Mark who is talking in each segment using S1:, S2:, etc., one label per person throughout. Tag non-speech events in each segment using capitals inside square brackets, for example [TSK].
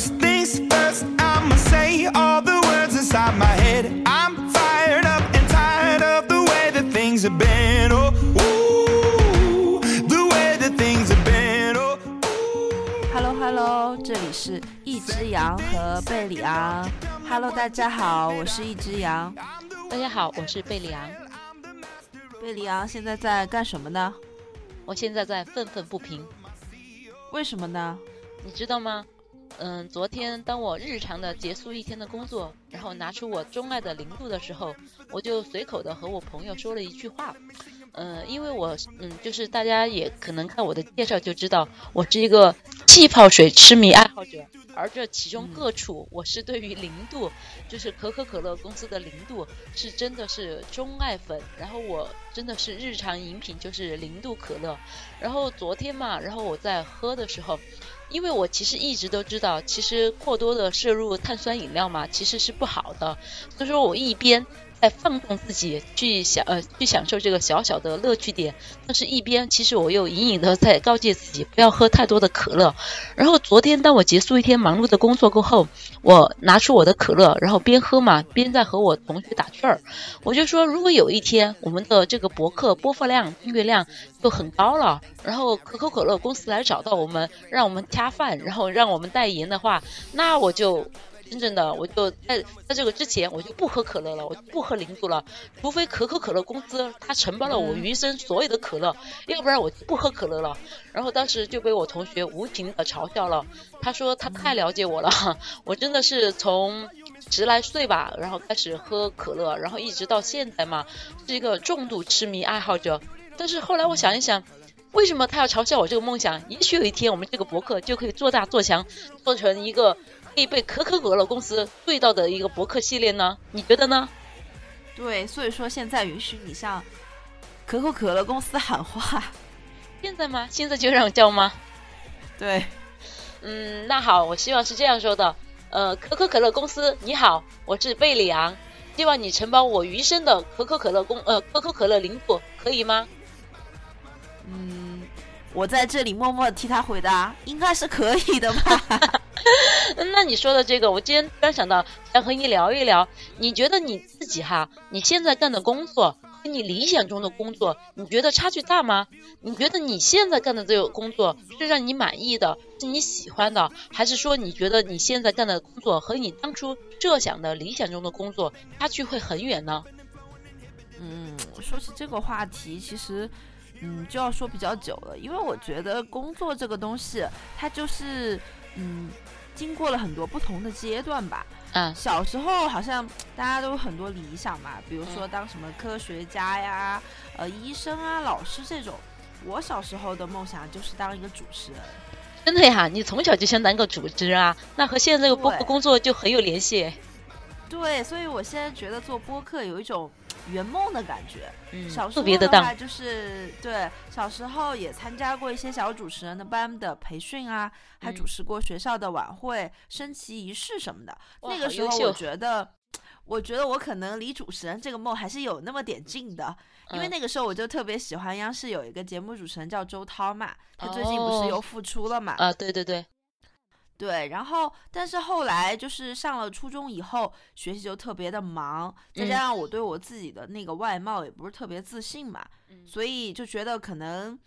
S1: First things first, I'ma say all the words inside my head. I'm fired up and tired of the way that things have been. Oh, ooh, the way that things have been. Oh, ooh.
S2: Hello Hello，这里是一只羊和贝里昂。Hello，大家好，我是一只羊。
S3: 大家好，我是贝里昂。
S2: 贝里昂现在在干什么呢？
S3: 我现在在愤愤不平，
S2: 为什么呢？
S3: 你知道吗？嗯，昨天当我日常的结束一天的工作，然后拿出我钟爱的零度的时候，我就随口的和我朋友说了一句话。嗯，因为我嗯，就是大家也可能看我的介绍就知道，我是一个气泡水痴迷爱好者，而这其中各处，我是对于零度，就是可口可乐公司的零度，是真的是钟爱粉。然后我真的是日常饮品就是零度可乐。然后昨天嘛，然后我在喝的时候。因为我其实一直都知道，其实过多的摄入碳酸饮料嘛，其实是不好的。所以说我一边在放纵自己去享呃去享受这个小小的乐趣点，但是一边其实我又隐隐的在告诫自己不要喝太多的可乐。然后昨天当我结束一天忙碌的工作过后，我拿出我的可乐，然后边喝嘛边在和我同学打趣儿。我就说，如果有一天我们的这个博客播放量、订阅量就很高了，然后可口可乐公司来找到我们，让我们恰饭，然后让我们代言的话，那我就真正的我就在在这个之前我就不喝可乐了，我就不喝零度了，除非可口可乐公司它承包了我余生所有的可乐，要不然我就不喝可乐了。然后当时就被我同学无情的嘲笑了，他说他太了解我了，[LAUGHS] 我真的是从十来岁吧，然后开始喝可乐，然后一直到现在嘛，是一个重度痴迷爱好者。但是后来我想一想。为什么他要嘲笑我这个梦想？也许有一天我们这个博客就可以做大做强，做成一个可以被可口可乐公司对到的一个博客系列呢？你觉得呢？
S2: 对，所以说现在允许你向可口可乐公司喊话。
S3: 现在吗？现在就让叫吗？
S2: 对，
S3: 嗯，那好，我希望是这样说的。呃，可口可乐公司你好，我是贝里昂，希望你承包我余生的可口可乐公呃可口可乐领土，可以吗？
S2: 嗯，我在这里默默地替他回答，应该是可以的吧。[LAUGHS] [LAUGHS]
S3: 那你说的这个，我今天突然想到，想和你聊一聊。你觉得你自己哈，你现在干的工作和你理想中的工作，你觉得差距大吗？你觉得你现在干的这个工作是让你满意的，是你喜欢的，还是说你觉得你现在干的工作和你当初设想的理想中的工作差距会很远呢？
S2: 嗯，说起这个话题，其实。嗯，就要说比较久了，因为我觉得工作这个东西，它就是嗯，经过了很多不同的阶段吧。
S3: 嗯，
S2: 小时候好像大家都有很多理想嘛，比如说当什么科学家呀、呃医生啊、老师这种。我小时候的梦想就是当一个主持人。
S3: 真的呀？你从小就想当个主持人啊？那和现在这个播客工作就很有联系。
S2: 对，所以我现在觉得做播客有一种。圆梦的感觉，
S3: 嗯，
S2: 小时候
S3: 的
S2: 话就是对，小时候也参加过一些小主持人的班的培训啊，还主持过学校的晚会、升旗仪式什么的。那个时候我觉得，我觉得我可能离主持人这个梦还是有那么点近的，因为那个时候我就特别喜欢央视有一个节目主持人叫周涛嘛，他最近不是又复出了嘛？
S3: 啊，对对对。
S2: 对，然后但是后来就是上了初中以后，学习就特别的忙，再加上我对我自己的那个外貌也不是特别自信嘛，所以就觉得可能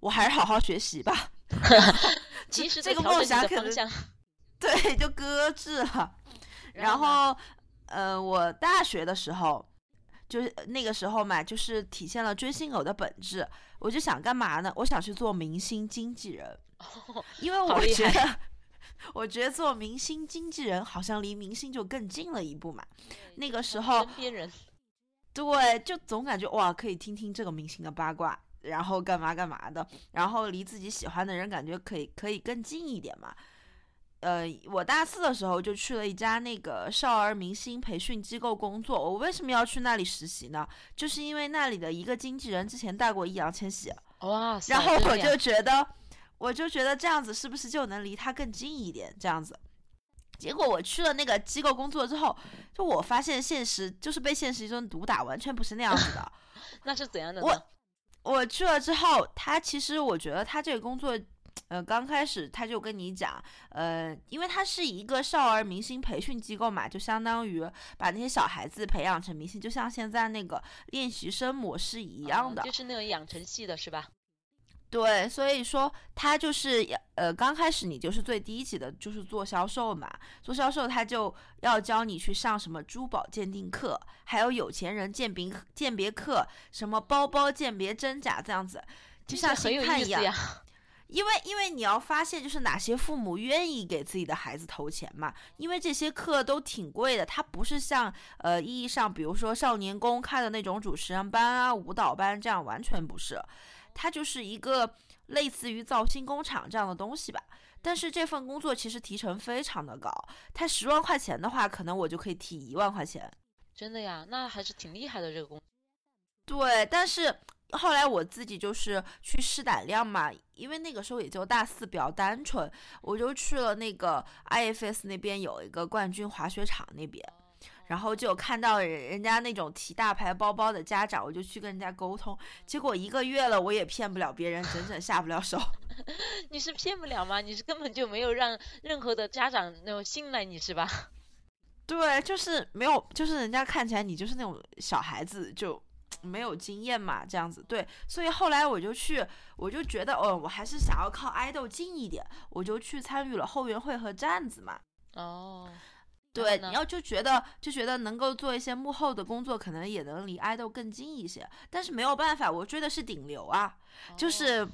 S2: 我还是好好学习吧。[LAUGHS]
S3: 其实
S2: 这个梦想可
S3: 能
S2: 对就搁置了。然后呃，我大学的时候就是那个时候嘛，就是体现了追星狗的本质。我就想干嘛呢？我想去做明星经纪人，因为我觉得。我觉得做明星经纪人好像离明星就更近了一步嘛。那个时候，对，就总感觉哇，可以听听这个明星的八卦，然后干嘛干嘛的，然后离自己喜欢的人感觉可以可以更近一点嘛。呃，我大四的时候就去了一家那个少儿明星培训机构工作。我为什么要去那里实习呢？就是因为那里的一个经纪人之前带过易烊千玺，
S3: 哇，
S2: 然后我就觉得。我就觉得这样子是不是就能离他更近一点？这样子，结果我去了那个机构工作之后，就我发现现实就是被现实一顿毒打，完全不是那样子的。[LAUGHS]
S3: 那是怎样的？
S2: 我我去了之后，他其实我觉得他这个工作呃，刚开始他就跟你讲，呃，因为他是一个少儿明星培训机构嘛，就相当于把那些小孩子培养成明星，就像现在那个练习生模式一样的，
S3: 就是那种养成系的是吧？
S2: 对，所以说他就是呃，刚开始你就是最低级的，就是做销售嘛。做销售他就要教你去上什么珠宝鉴定课，还有有钱人鉴别鉴别课，什么包包鉴别真假这样子，就像
S3: 很有
S2: 一
S3: 样。
S2: 因为因为你要发现，就是哪些父母愿意给自己的孩子投钱嘛？因为这些课都挺贵的，它不是像呃意义上，比如说少年宫开的那种主持人班啊、舞蹈班这样，完全不是。它就是一个类似于造星工厂这样的东西吧，但是这份工作其实提成非常的高，它十万块钱的话，可能我就可以提一万块钱。
S3: 真的呀，那还是挺厉害的这个工。
S2: 对，但是后来我自己就是去试胆量嘛，因为那个时候也就大四，比较单纯，我就去了那个 IFS 那边有一个冠军滑雪场那边。然后就看到人人家那种提大牌包包的家长，我就去跟人家沟通，结果一个月了，我也骗不了别人，整整下不了手。[LAUGHS]
S3: 你是骗不了吗？你是根本就没有让任何的家长那种信赖你是吧？[LAUGHS]
S2: 对，就是没有，就是人家看起来你就是那种小孩子，就没有经验嘛，这样子。对，所以后来我就去，我就觉得，哦，我还是想要靠爱豆近一点，我就去参与了后援会和站子嘛。
S3: 哦。
S2: 对，你要就觉得就觉得能够做一些幕后的工作，可能也能离爱豆更近一些。但是没有办法，我追的是顶流啊，就是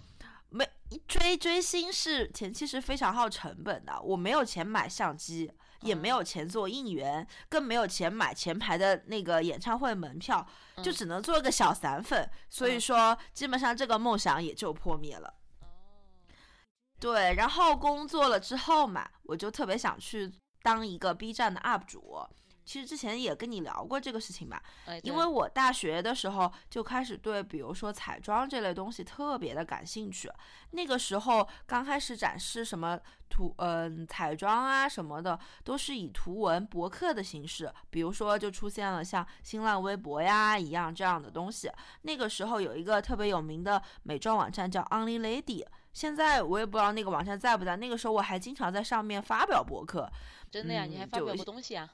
S2: 没追追星是前期是非常耗成本的。我没有钱买相机，也没有钱做应援，更没有钱买前排的那个演唱会门票，就只能做个小散粉。所以说，基本上这个梦想也就破灭了。对，然后工作了之后嘛，我就特别想去。当一个 B 站的 UP 主，其实之前也跟你聊过这个事情吧。因为我大学的时候就开始对，比如说彩妆这类东西特别的感兴趣。那个时候刚开始展示什么图，嗯，彩妆啊什么的，都是以图文博客的形式。比如说就出现了像新浪微博呀一样这样的东西。那个时候有一个特别有名的美妆网站叫 Only Lady，现在我也不知道那个网站在不在。那个时候我还经常在上面发表博客。
S3: 真的呀？你还发表过东西啊？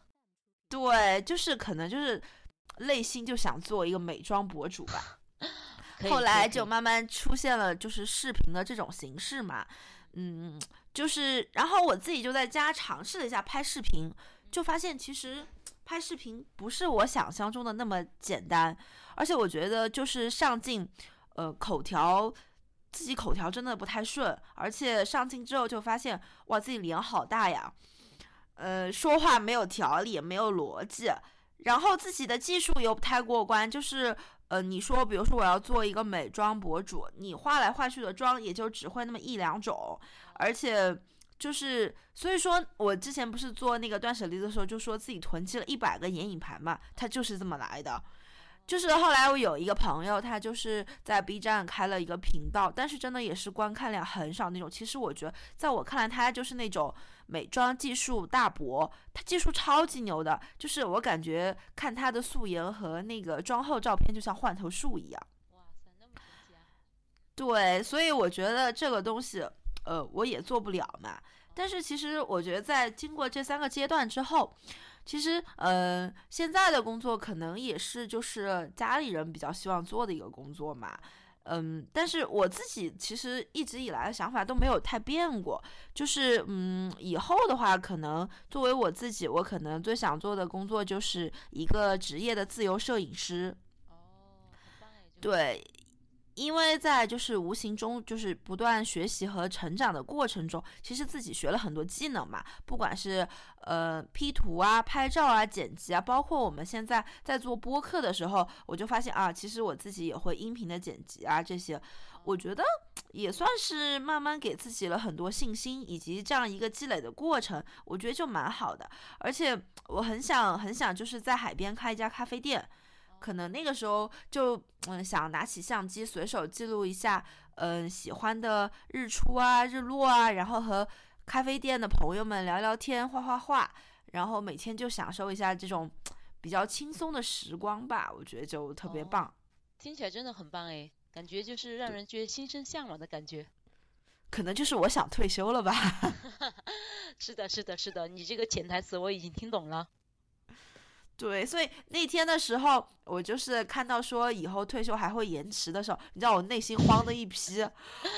S2: 对，就是可能就是内心就想做一个美妆博主吧。[LAUGHS] 后来就慢慢出现了就是视频的这种形式嘛。嗯，就是然后我自己就在家尝试了一下拍视频，就发现其实拍视频不是我想象中的那么简单，而且我觉得就是上镜，呃，口条自己口条真的不太顺，而且上镜之后就发现哇，自己脸好大呀。呃，说话没有条理，没有逻辑，然后自己的技术又不太过关，就是呃，你说，比如说我要做一个美妆博主，你画来画去的妆也就只会那么一两种，而且就是，所以说我之前不是做那个断舍离的时候，就说自己囤积了一百个眼影盘嘛，它就是这么来的。就是后来我有一个朋友，他就是在 B 站开了一个频道，但是真的也是观看量很少那种。其实我觉得，在我看来，他就是那种美妆技术大伯，他技术超级牛的。就是我感觉看他的素颜和那个妆后照片，就像换头术一样。哇塞，那么神奇啊！对，所以我觉得这个东西，呃，我也做不了嘛。但是其实我觉得，在经过这三个阶段之后。其实，嗯，现在的工作可能也是就是家里人比较希望做的一个工作嘛，嗯，但是我自己其实一直以来的想法都没有太变过，就是嗯，以后的话，可能作为我自己，我可能最想做的工作就是一个职业的自由摄影师。哦，对。因为在就是无形中就是不断学习和成长的过程中，其实自己学了很多技能嘛，不管是呃 P 图啊、拍照啊、剪辑啊，包括我们现在在做播客的时候，我就发现啊，其实我自己也会音频的剪辑啊这些，我觉得也算是慢慢给自己了很多信心，以及这样一个积累的过程，我觉得就蛮好的。而且我很想很想就是在海边开一家咖啡店。可能那个时候就嗯想拿起相机随手记录一下嗯喜欢的日出啊日落啊，然后和咖啡店的朋友们聊聊天画画画，然后每天就享受一下这种比较轻松的时光吧，我觉得就特别棒。
S3: 听起来真的很棒哎，感觉就是让人觉得心生向往的感觉。[LAUGHS]
S2: 可能就是我想退休了吧。[LAUGHS]
S3: 是的，是的，是的，你这个潜台词我已经听懂了。
S2: 对，所以那天的时候，我就是看到说以后退休还会延迟的时候，你知道我内心慌的一批。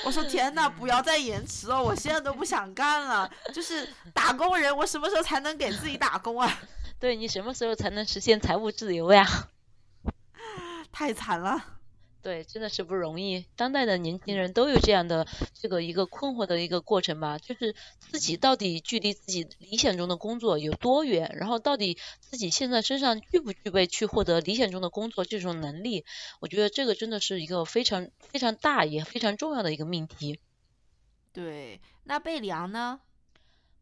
S2: 我说 [LAUGHS] 天呐，不要再延迟了，我现在都不想干了。就是打工人，我什么时候才能给自己打工啊？[LAUGHS]
S3: 对你什么时候才能实现财务自由呀？[LAUGHS]
S2: 太惨了。
S3: 对，真的是不容易。当代的年轻人都有这样的这个一个困惑的一个过程吧，就是自己到底距离自己理想中的工作有多远，然后到底自己现在身上具不具备去获得理想中的工作这种能力？我觉得这个真的是一个非常非常大也非常重要的一个命题。
S2: 对，那贝良呢？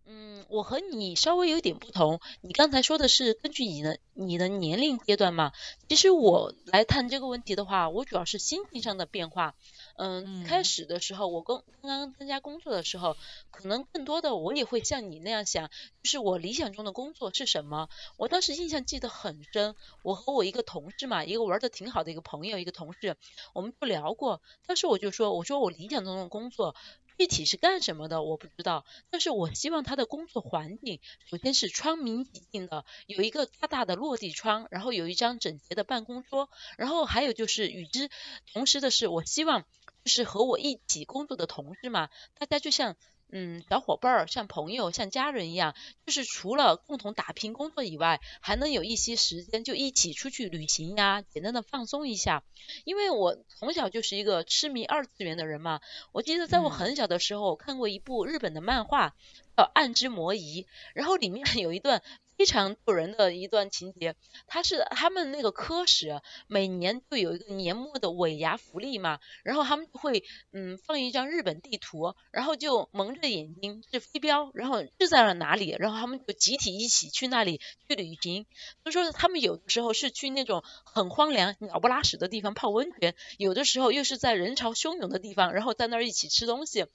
S3: 嗯，我和你稍微有点不同。你刚才说的是根据你的你的年龄阶段嘛？其实我来谈这个问题的话，我主要是心情上的变化。嗯，开始的时候，我刚刚刚参加工作的时候，可能更多的我也会像你那样想，就是我理想中的工作是什么？我当时印象记得很深，我和我一个同事嘛，一个玩的挺好的一个朋友，一个同事，我们就聊过。当时我就说，我说我理想中的工作。具体是干什么的我不知道，但是我希望他的工作环境首先是窗明几净的，有一个大大的落地窗，然后有一张整洁的办公桌，然后还有就是与之同时的是，我希望就是和我一起工作的同事嘛，大家就像。嗯，小伙伴儿像朋友、像家人一样，就是除了共同打拼工作以外，还能有一些时间就一起出去旅行呀，简单的放松一下。因为我从小就是一个痴迷二次元的人嘛，我记得在我很小的时候看过一部日本的漫画叫《暗之魔仪》，然后里面 [LAUGHS] 有一段。非常动人的一段情节，他是他们那个科室每年就有一个年末的尾牙福利嘛，然后他们就会嗯放一张日本地图，然后就蒙着眼睛是飞镖，然后就在了哪里，然后他们就集体一起去那里去旅行。所以说他们有的时候是去那种很荒凉、鸟不拉屎的地方泡温泉，有的时候又是在人潮汹涌的地方，然后在那儿一起吃东西。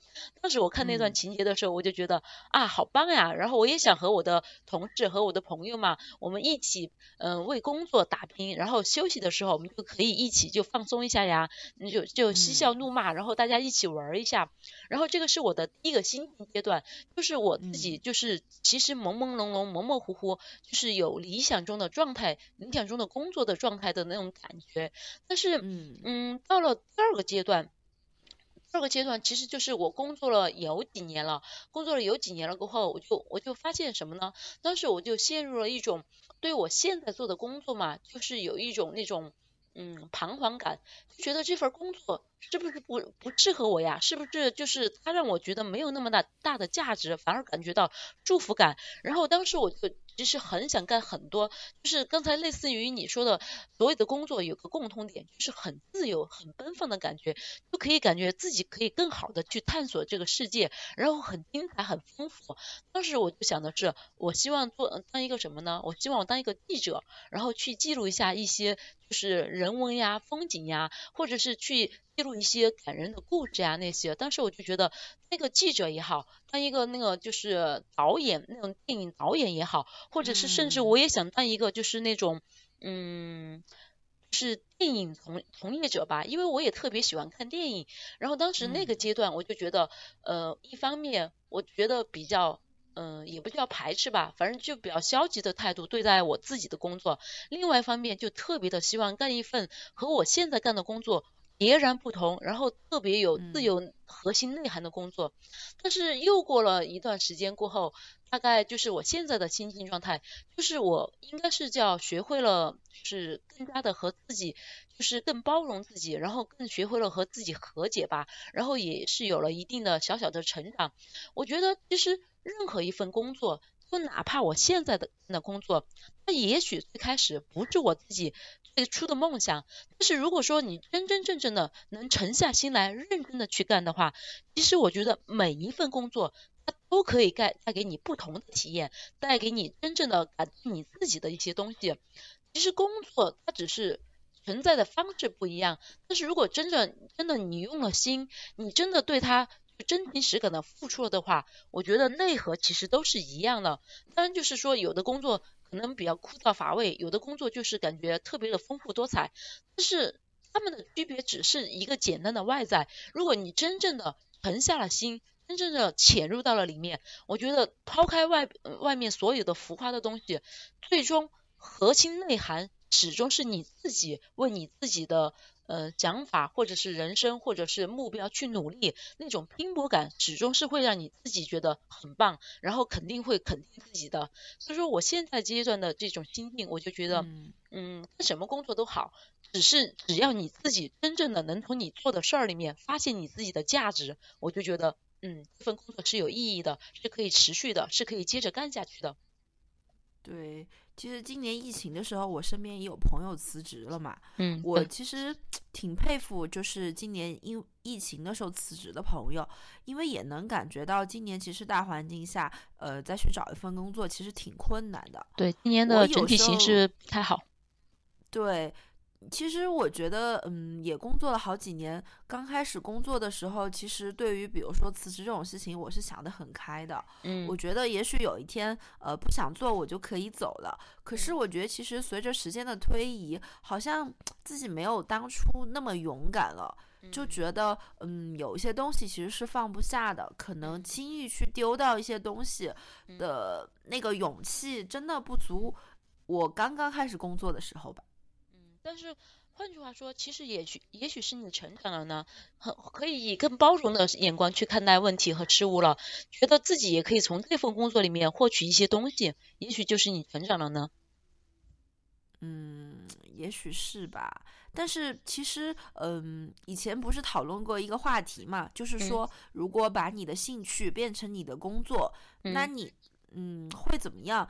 S3: 当时我看那段情节的时候，我就觉得啊好棒呀，然后我也想和我的同事和我。我的朋友嘛，我们一起嗯为工作打拼，然后休息的时候我们就可以一起就放松一下呀，就就嬉笑怒骂，然后大家一起玩一下。然后这个是我的第一个心情阶段，就是我自己就是其实朦朦胧胧、模模糊糊，就是有理想中的状态、理想中的工作的状态的那种感觉。但是嗯，到了第二个阶段。第二个阶段其实就是我工作了有几年了，工作了有几年了过后，我就我就发现什么呢？当时我就陷入了一种对我现在做的工作嘛，就是有一种那种嗯彷徨感，就觉得这份工作。是不是不不适合我呀？是不是就是他让我觉得没有那么大大的价值，反而感觉到祝福感？然后当时我就其实很想干很多，就是刚才类似于你说的，所有的工作有个共通点，就是很自由、很奔放的感觉，就可以感觉自己可以更好的去探索这个世界，然后很精彩、很丰富。当时我就想的是，我希望做当一个什么呢？我希望我当一个记者，然后去记录一下一些就是人文呀、风景呀，或者是去。记录一些感人的故事啊，那些当时我就觉得，那个记者也好，当一个那个就是导演，那种电影导演也好，或者是甚至我也想当一个就是那种，嗯，是电影从从业者吧，因为我也特别喜欢看电影。然后当时那个阶段，我就觉得，呃，一方面我觉得比较，嗯，也不叫排斥吧，反正就比较消极的态度对待我自己的工作。另外一方面，就特别的希望干一份和我现在干的工作。截然不同，然后特别有自由核心内涵的工作，但是又过了一段时间过后，大概就是我现在的心境状态，就是我应该是叫学会了，就是更加的和自己，就是更包容自己，然后更学会了和自己和解吧，然后也是有了一定的小小的成长。我觉得其实任何一份工作。就哪怕我现在的的工作，它也许最开始不是我自己最初的梦想，但是如果说你真真正正的能沉下心来认真的去干的话，其实我觉得每一份工作它都可以带带给你不同的体验，带给你真正的感你自己的一些东西。其实工作它只是存在的方式不一样，但是如果真正真的你用了心，你真的对它。真情实感的付出了的话，我觉得内核其实都是一样的。当然，就是说有的工作可能比较枯燥乏味，有的工作就是感觉特别的丰富多彩。但是他们的区别只是一个简单的外在。如果你真正的沉下了心，真正的潜入到了里面。我觉得抛开外外面所有的浮夸的东西，最终核心内涵始终是你自己为你自己的。呃，讲法或者是人生或者是目标去努力，那种拼搏感始终是会让你自己觉得很棒，然后肯定会肯定自己的。所以说，我现在阶段的这种心境，我就觉得，嗯，什么工作都好，只是只要你自己真正的能从你做的事儿里面发现你自己的价值，我就觉得，嗯，这份工作是有意义的，是可以持续的，是可以接着干下去的。
S2: 对。其实今年疫情的时候，我身边也有朋友辞职了嘛。
S3: 嗯，
S2: 我其实挺佩服，就是今年因疫情的时候辞职的朋友，因为也能感觉到今年其实大环境下，呃，再去找一份工作其实挺困难的。
S3: 对，今年的整体形势不太好。
S2: 对。其实我觉得，嗯，也工作了好几年。刚开始工作的时候，其实对于比如说辞职这种事情，我是想得很开的。
S3: 嗯，
S2: 我觉得也许有一天，呃，不想做，我就可以走了。可是我觉得，其实随着时间的推移，好像自己没有当初那么勇敢了，就觉得，嗯，有一些东西其实是放不下的，可能轻易去丢掉一些东西的那个勇气，真的不足我刚刚开始工作的时候吧。
S3: 但是换句话说，其实也许也许是你成长了呢，很可以以更包容的眼光去看待问题和事物了，觉得自己也可以从这份工作里面获取一些东西，也许就是你成长了呢。
S2: 嗯，也许是吧。但是其实，嗯，以前不是讨论过一个话题嘛，就是说，如果把你的兴趣变成你的工作，那你，嗯，会怎么样？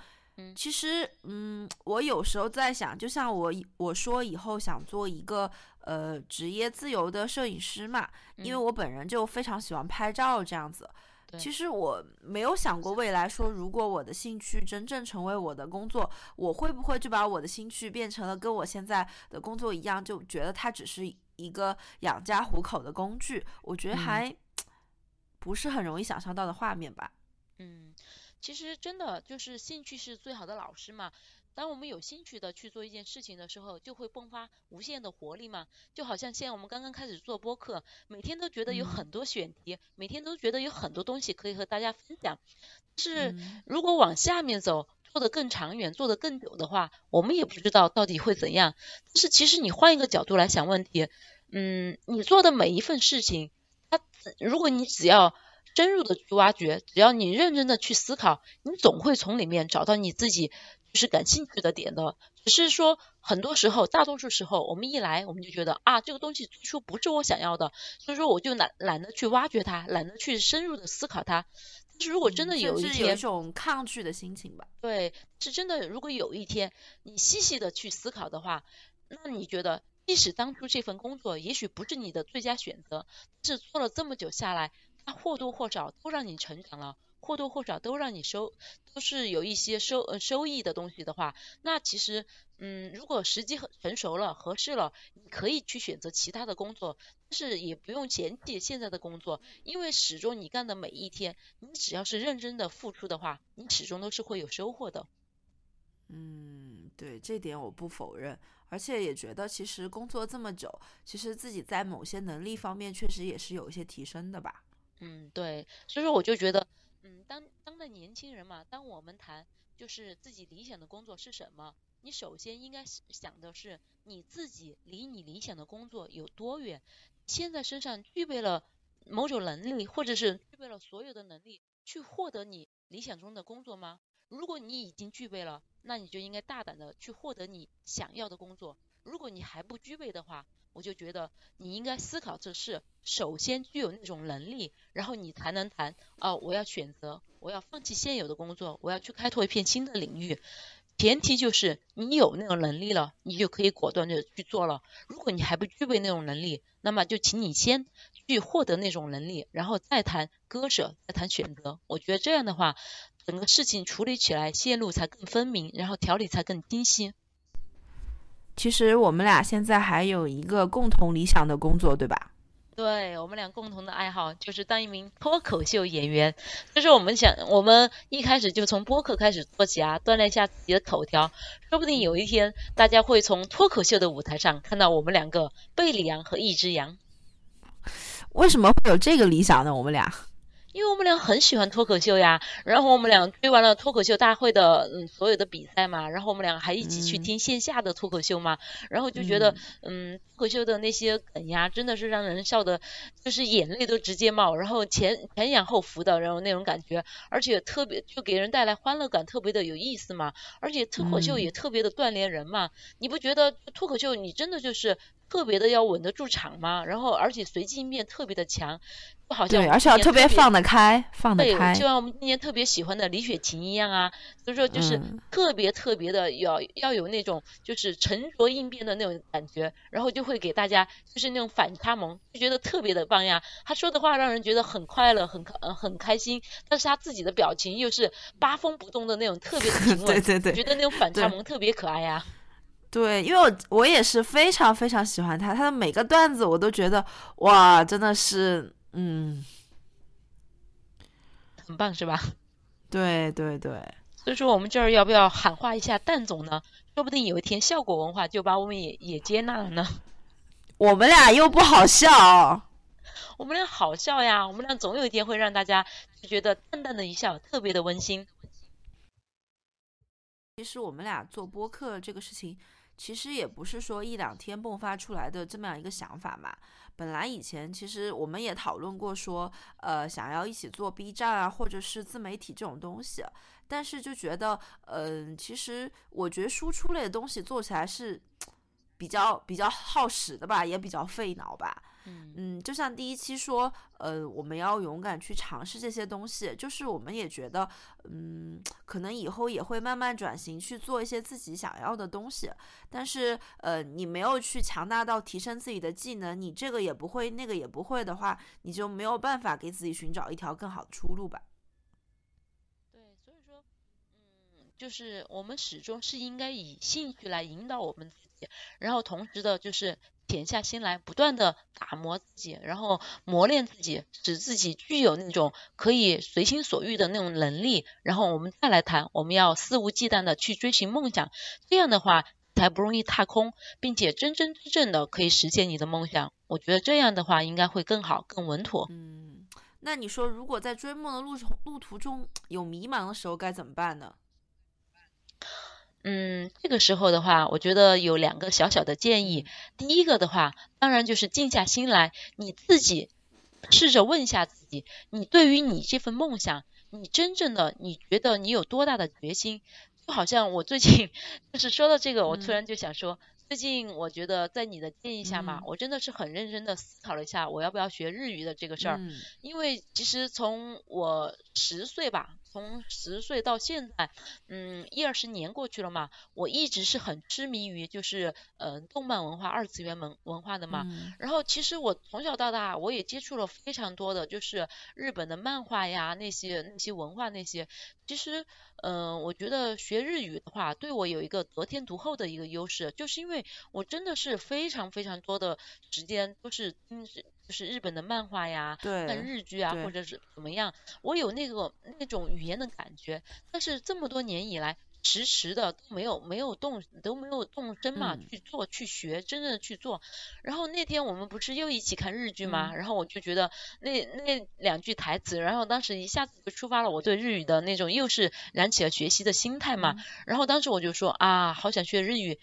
S2: 其实，嗯，我有时候在想，就像我我说以后想做一个呃职业自由的摄影师嘛，因为我本人就非常喜欢拍照这样子。其实我没有想过未来说，如果我的兴趣真正成为我的工作，我会不会就把我的兴趣变成了跟我现在的工作一样，就觉得它只是一个养家糊口的工具？我觉得还 [TSK] 不是很容易想象到的画面吧。
S3: 嗯。其实真的就是兴趣是最好的老师嘛。当我们有兴趣的去做一件事情的时候，就会迸发无限的活力嘛。就好像现在我们刚刚开始做播客，每天都觉得有很多选题，每天都觉得有很多东西可以和大家分享。是如果往下面走，做得更长远，做得更久的话，我们也不知道到底会怎样。但是其实你换一个角度来想问题，嗯，你做的每一份事情，它如果你只要。深入的去挖掘，只要你认真的去思考，你总会从里面找到你自己就是感兴趣的点的。只是说，很多时候，大多数时候，我们一来我们就觉得啊，这个东西最初不是我想要的，所以说我就懒懒得去挖掘它，懒得去深入的思考它。但是如果真的有一天，
S2: 有一种抗拒的心情吧。
S3: 对，是真的。如果有一天你细细的去思考的话，那你觉得，即使当初这份工作也许不是你的最佳选择，是做了这么久下来。它或多或少都让你成长了，或多或少都让你收，都是有一些收呃收益的东西的话，那其实嗯，如果时机成熟了、合适了，你可以去选择其他的工作，但是也不用嫌弃现在的工作，因为始终你干的每一天，你只要是认真的付出的话，你始终都是会有收获的。
S2: 嗯，对，这点我不否认，而且也觉得其实工作这么久，其实自己在某些能力方面确实也是有一些提升的吧。
S3: 嗯，对，所以说我就觉得，嗯，当当代年轻人嘛，当我们谈就是自己理想的工作是什么，你首先应该想的是你自己离你理想的工作有多远，现在身上具备了某种能力，或者是具备了所有的能力去获得你理想中的工作吗？如果你已经具备了，那你就应该大胆的去获得你想要的工作。如果你还不具备的话，我就觉得你应该思考这事，首先具有那种能力，然后你才能谈哦，我要选择，我要放弃现有的工作，我要去开拓一片新的领域。前提就是你有那种能力了，你就可以果断的去做了。如果你还不具备那种能力，那么就请你先去获得那种能力，然后再谈割舍，再谈选择。我觉得这样的话，整个事情处理起来线路才更分明，然后条理才更清晰。
S2: 其实我们俩现在还有一个共同理想的工作，对吧？
S3: 对我们俩共同的爱好就是当一名脱口秀演员。就是我们想，我们一开始就从播客开始做起啊，锻炼一下自己的口条。说不定有一天，大家会从脱口秀的舞台上看到我们两个贝里羊和一只羊。
S2: 为什么会有这个理想呢？我们俩？
S3: 因为我们俩很喜欢脱口秀呀，然后我们俩追完了脱口秀大会的嗯所有的比赛嘛，然后我们俩还一起去听线下的脱口秀嘛，然后就觉得嗯。脱口秀的那些梗呀，真的是让人笑的，就是眼泪都直接冒，然后前前仰后伏的，然后那种感觉，而且特别就给人带来欢乐感，特别的有意思嘛，而且脱口秀也特别的锻炼人嘛，你不觉得脱口秀你真的就是特别的要稳得住场嘛？然后而且随机应变特别的强。就好像
S2: 对，而且要特别放得开，放得开，
S3: 就像我们今年特别喜欢的李雪琴一样啊，所以说就是特别特别的要要有那种就是沉着应变的那种感觉，然后就会给大家就是那种反差萌，就觉得特别的棒呀。他说的话让人觉得很快乐，很呃很开心，但是他自己的表情又是八风不动的那种，特别的平稳，[LAUGHS]
S2: 对对对，
S3: 觉得那种反差萌特别可爱呀。
S2: 对，因为我我也是非常非常喜欢他，他的每个段子我都觉得哇，真的是。嗯，
S3: 很棒是吧？[LAUGHS]
S2: 对对对，
S3: 所以说我们这儿要不要喊话一下蛋总呢？说不定有一天效果文化就把我们也也接纳了呢。
S2: 我们俩又不好笑，
S3: 我们俩好笑呀！我们俩总有一天会让大家就觉得淡淡的一笑特别的温馨。
S2: 其实我们俩做播客这个事情，其实也不是说一两天迸发出来的这么样一个想法嘛。本来以前其实我们也讨论过，说呃想要一起做 B 站啊，或者是自媒体这种东西，但是就觉得，嗯，其实我觉得输出类的东西做起来是比较比较耗时的吧，也比较费脑吧。嗯，就像第一期说，呃，我们要勇敢去尝试这些东西，就是我们也觉得，嗯，可能以后也会慢慢转型去做一些自己想要的东西。但是，呃，你没有去强大到提升自己的技能，你这个也不会，那个也不会的话，你就没有办法给自己寻找一条更好的出路吧。
S3: 对，所以说，嗯，就是我们始终是应该以兴趣来引导我们自己，然后同时的，就是。潜下心来，不断的打磨自己，然后磨练自己，使自己具有那种可以随心所欲的那种能力。然后我们再来谈，我们要肆无忌惮的去追寻梦想，这样的话才不容易踏空，并且真真正正的可以实现你的梦想。我觉得这样的话应该会更好、更稳妥。
S2: 嗯，那你说，如果在追梦的路途路途中有迷茫的时候该怎么办呢？
S3: 嗯，这个时候的话，我觉得有两个小小的建议。第一个的话，当然就是静下心来，你自己试着问一下自己，你对于你这份梦想，你真正的你觉得你有多大的决心？就好像我最近就是说到这个，我突然就想说，最近我觉得在你的建议下嘛，我真的是很认真的思考了一下，我要不要学日语的这个事儿。因为其实从我十岁吧。从十岁到现在，嗯，一二十年过去了嘛，我一直是很痴迷于就是呃动漫文化、二次元文文化的嘛。然后其实我从小到大，我也接触了非常多的就是日本的漫画呀，那些那些文化那些。其实，嗯，我觉得学日语的话，对我有一个得天独厚的一个优势，就是因为我真的是非常非常多的时间都是嗯。就是日本的漫画呀，看日剧啊，或者是怎么样，我有那个那种语言的感觉，但是这么多年以来，迟迟的都没有没有动都没有动身嘛，去做去学，真正的去做。然后那天我们不是又一起看日剧吗？然后我就觉得那那两句台词，然后当时一下子就触发了我对日语的那种，又是燃起了学习的心态嘛。然后当时我就说啊，好想学日语。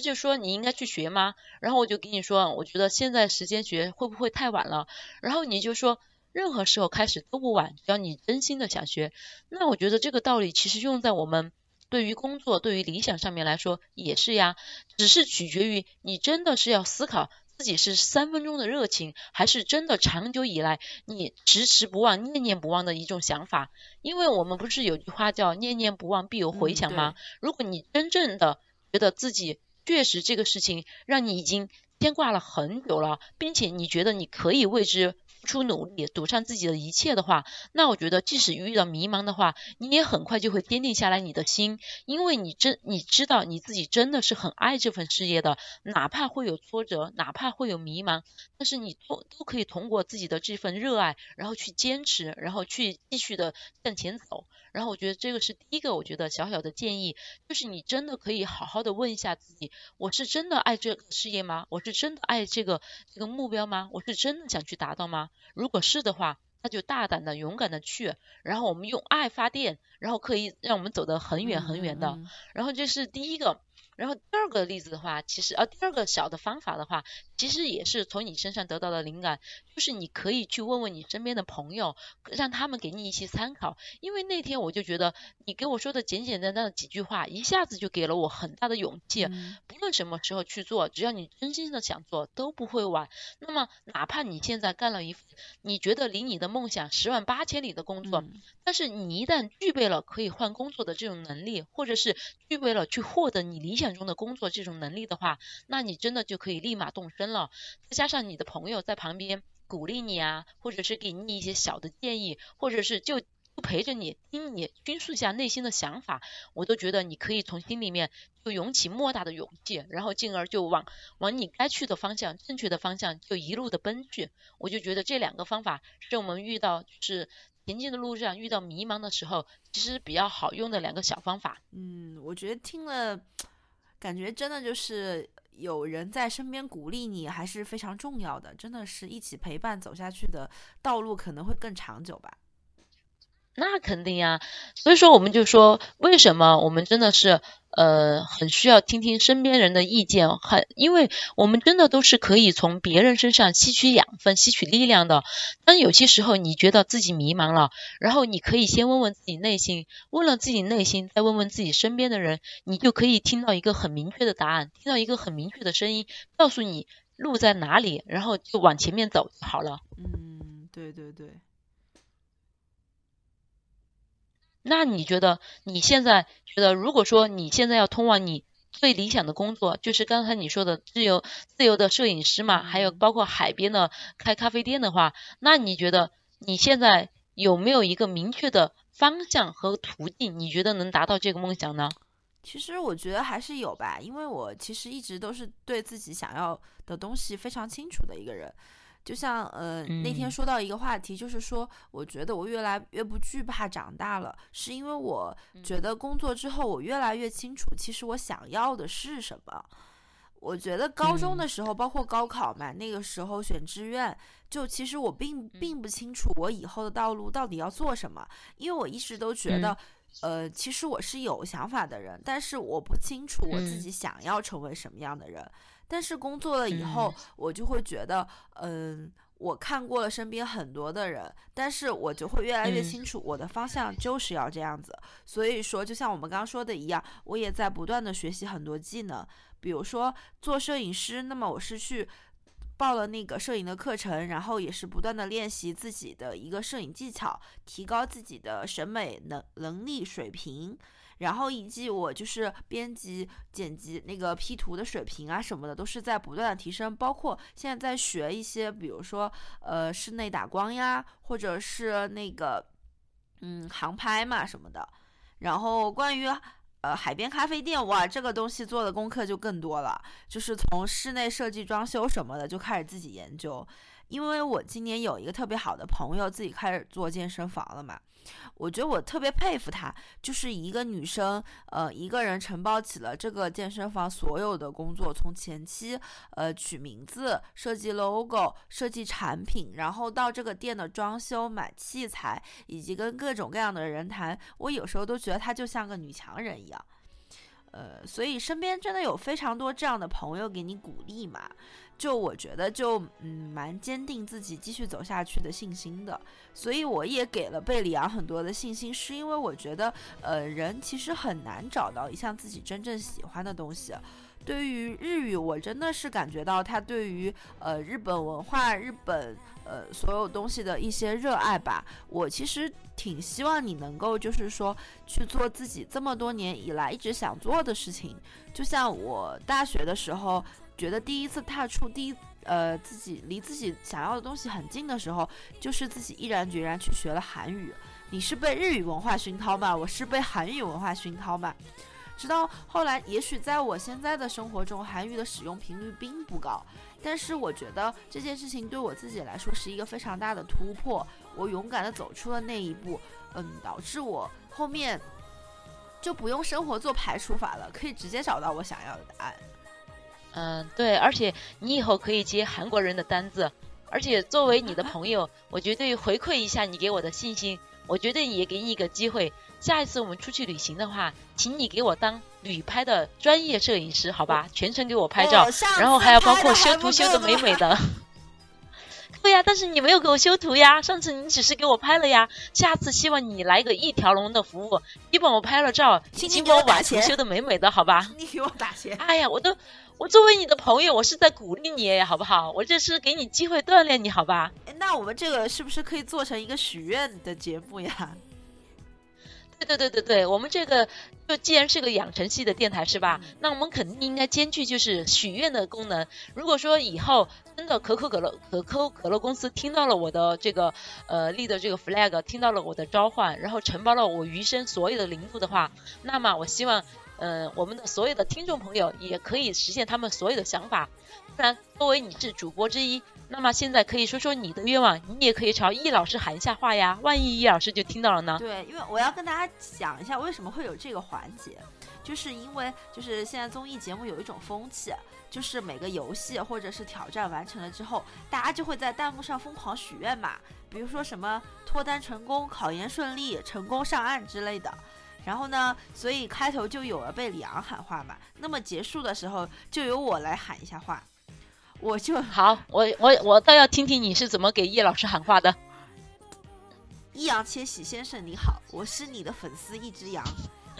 S3: 就说你应该去学吗？然后我就跟你说，我觉得现在时间学会不会太晚了？然后你就说，任何时候开始都不晚，只要你真心的想学。那我觉得这个道理其实用在我们对于工作、对于理想上面来说也是呀，只是取决于你真的是要思考自己是三分钟的热情，还是真的长久以来你迟迟不忘、念念不忘的一种想法。因为我们不是有句话叫“念念不忘，必有回响”吗？如果你真正的觉得自己确实，这个事情让你已经牵挂了很久了，并且你觉得你可以为之出努力，赌上自己的一切的话，那我觉得即使遇到迷茫的话，你也很快就会坚定下来你的心，因为你真你知道你自己真的是很爱这份事业的，哪怕会有挫折，哪怕会有迷茫，但是你都都可以通过自己的这份热爱，然后去坚持，然后去继续的向前走。然后我觉得这个是第一个，我觉得小小的建议，就是你真的可以好好的问一下自己，我是真的爱这个事业吗？我是真的爱这个这个目标吗？我是真的想去达到吗？如果是的话，那就大胆的、勇敢的去，然后我们用爱发电，然后可以让我们走得很远很远的。然后这是第一个。然后第二个例子的话，其实啊第二个小的方法的话，其实也是从你身上得到的灵感，就是你可以去问问你身边的朋友，让他们给你一些参考。因为那天我就觉得你给我说的简简单单的几句话，一下子就给了我很大的勇气。不论什么时候去做，只要你真心的想做，都不会晚。那么哪怕你现在干了一份你觉得离你的梦想十万八千里的工作，但是你一旦具备了可以换工作的这种能力，或者是具备了去获得你理想。中的工作这种能力的话，那你真的就可以立马动身了。再加上你的朋友在旁边鼓励你啊，或者是给你一些小的建议，或者是就陪着你听你倾诉一下内心的想法，我都觉得你可以从心里面就涌起莫大的勇气，然后进而就往往你该去的方向、正确的方向就一路的奔去。我就觉得这两个方法是我们遇到就是。前进的路上遇到迷茫的时候，其实比较好用的两个小方法。
S2: 嗯，我觉得听了。感觉真的就是有人在身边鼓励你，还是非常重要的。真的是一起陪伴走下去的道路，可能会更长久吧。
S3: 那肯定呀，所以说我们就说，为什么我们真的是呃很需要听听身边人的意见，很因为我们真的都是可以从别人身上吸取养分、吸取力量的。但有些时候你觉得自己迷茫了，然后你可以先问问自己内心，问了自己内心，再问问自己身边的人，你就可以听到一个很明确的答案，听到一个很明确的声音，告诉你路在哪里，然后就往前面走就好了。
S2: 嗯，对对对。
S3: 那你觉得你现在觉得，如果说你现在要通往你最理想的工作，就是刚才你说的自由自由的摄影师嘛，还有包括海边的开咖啡店的话，那你觉得你现在有没有一个明确的方向和途径？你觉得能达到这个梦想呢？
S2: 其实我觉得还是有吧，因为我其实一直都是对自己想要的东西非常清楚的一个人。就像呃那天说到一个话题，就是说我觉得我越来越不惧怕长大了，是因为我觉得工作之后我越来越清楚，其实我想要的是什么。我觉得高中的时候，包括高考嘛，那个时候选志愿，就其实我并并不清楚我以后的道路到底要做什么，因为我一直都觉得，呃，其实我是有想法的人，但是我不清楚我自己想要成为什么样的人。但是工作了以后，我就会觉得，嗯，我看过了身边很多的人，但是我就会越来越清楚我的方向就是要这样子。所以说，就像我们刚刚说的一样，我也在不断的学习很多技能，比如说做摄影师，那么我是去报了那个摄影的课程，然后也是不断的练习自己的一个摄影技巧，提高自己的审美能能力水平。然后以及我就是编辑、剪辑那个 P 图的水平啊什么的，都是在不断的提升。包括现在在学一些，比如说呃室内打光呀，或者是那个嗯航拍嘛什么的。然后关于呃海边咖啡店，哇，这个东西做的功课就更多了，就是从室内设计、装修什么的就开始自己研究。因为我今年有一个特别好的朋友，自己开始做健身房了嘛。我觉得我特别佩服她，就是一个女生，呃，一个人承包起了这个健身房所有的工作，从前期，呃，取名字、设计 logo、设计产品，然后到这个店的装修、买器材，以及跟各种各样的人谈，我有时候都觉得她就像个女强人一样。呃，所以身边真的有非常多这样的朋友给你鼓励嘛。就我觉得，就嗯，蛮坚定自己继续走下去的信心的，所以我也给了贝里昂很多的信心，是因为我觉得，呃，人其实很难找到一项自己真正喜欢的东西。对于日语，我真的是感觉到他对于呃日本文化、日本呃所有东西的一些热爱吧。我其实挺希望你能够就是说去做自己这么多年以来一直想做的事情，就像我大学的时候。觉得第一次踏出第一呃自己离自己想要的东西很近的时候，就是自己毅然决然去学了韩语。你是被日语文化熏陶吗？我是被韩语文化熏陶吗？直到后来，也许在我现在的生活中，韩语的使用频率并不高，但是我觉得这件事情对我自己来说是一个非常大的突破。我勇敢的走出了那一步，嗯，导致我后面就不用生活做排除法了，可以直接找到我想要的答案。
S3: 嗯，对，而且你以后可以接韩国人的单子，而且作为你的朋友，我绝对回馈一下你给我的信心，我绝对也给你一个机会。下一次我们出去旅行的话，请你给我当旅拍的专业摄影师，好吧？全程给我拍照，然后还要包括修图修的美美的。[LAUGHS] 对呀，但是你没有给我修图呀，上次你只是给我拍了呀。下次希望你来个一条龙的服务，你帮我拍了照，请帮我把图修的美美的，好吧？
S2: 你给我打钱。
S3: 哎呀，我都，我作为你的朋友，我是在鼓励你，好不好？我这是给你机会锻炼你，好吧？
S2: 那我们这个是不是可以做成一个许愿的节目呀？
S3: 对对对对对，我们这个就既然是个养成系的电台是吧？那我们肯定应该兼具就是许愿的功能。如果说以后真的可口可乐可口可乐公司听到了我的这个呃立的这个 flag，听到了我的召唤，然后承包了我余生所有的零度的话，那么我希望嗯我们的所有的听众朋友也可以实现他们所有的想法。不然作为你是主播之一。那么现在可以说说你的愿望，你也可以朝易老师喊一下话呀。万一易老师就听到了呢？
S2: 对，因为我要跟大家讲一下为什么会有这个环节，就是因为就是现在综艺节目有一种风气，就是每个游戏或者是挑战完成了之后，大家就会在弹幕上疯狂许愿嘛，比如说什么脱单成功、考研顺利、成功上岸之类的。然后呢，所以开头就有了被李昂喊话嘛，那么结束的时候就由我来喊一下话。我就
S3: 好，我我我倒要听听你是怎么给叶老师喊话的。
S2: 易烊千玺先生你好，我是你的粉丝一只羊。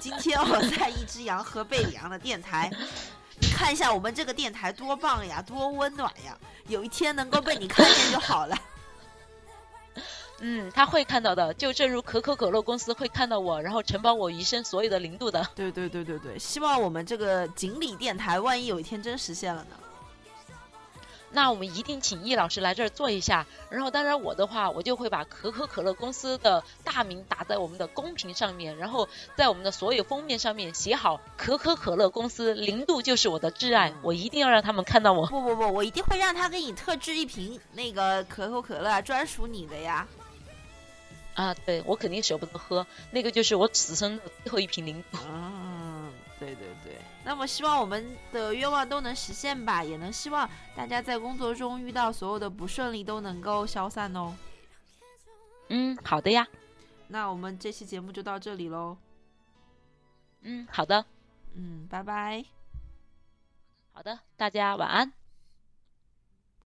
S2: 今天我在一只羊和贝里昂的电台，你看一下我们这个电台多棒呀，多温暖呀！有一天能够被你看见就好了。[LAUGHS]
S3: 嗯，他会看到的，就正如可口可乐公司会看到我，然后承包我余生所有的零度的。
S2: 对对对对对，希望我们这个锦鲤电台，万一有一天真实现了呢？
S3: 那我们一定请易老师来这儿坐一下，然后当然我的话，我就会把可口可乐公司的大名打在我们的公屏上面，然后在我们的所有封面上面写好可口可乐公司零度就是我的挚爱，我一定要让他们看到我。
S2: 不不不，我一定会让他给你特制一瓶那个可口可乐，专属你的呀。
S3: 啊，对我肯定舍不得喝，那个就是我此生的最后一瓶零度。
S2: 嗯，对对对。那么希望我们的愿望都能实现吧，也能希望大家在工作中遇到所有的不顺利都能够消散哦。
S3: 嗯，好的呀。
S2: 那我们这期节目就到这里喽。
S3: 嗯，好的。
S2: 嗯，拜拜。
S3: 好的，大家晚安。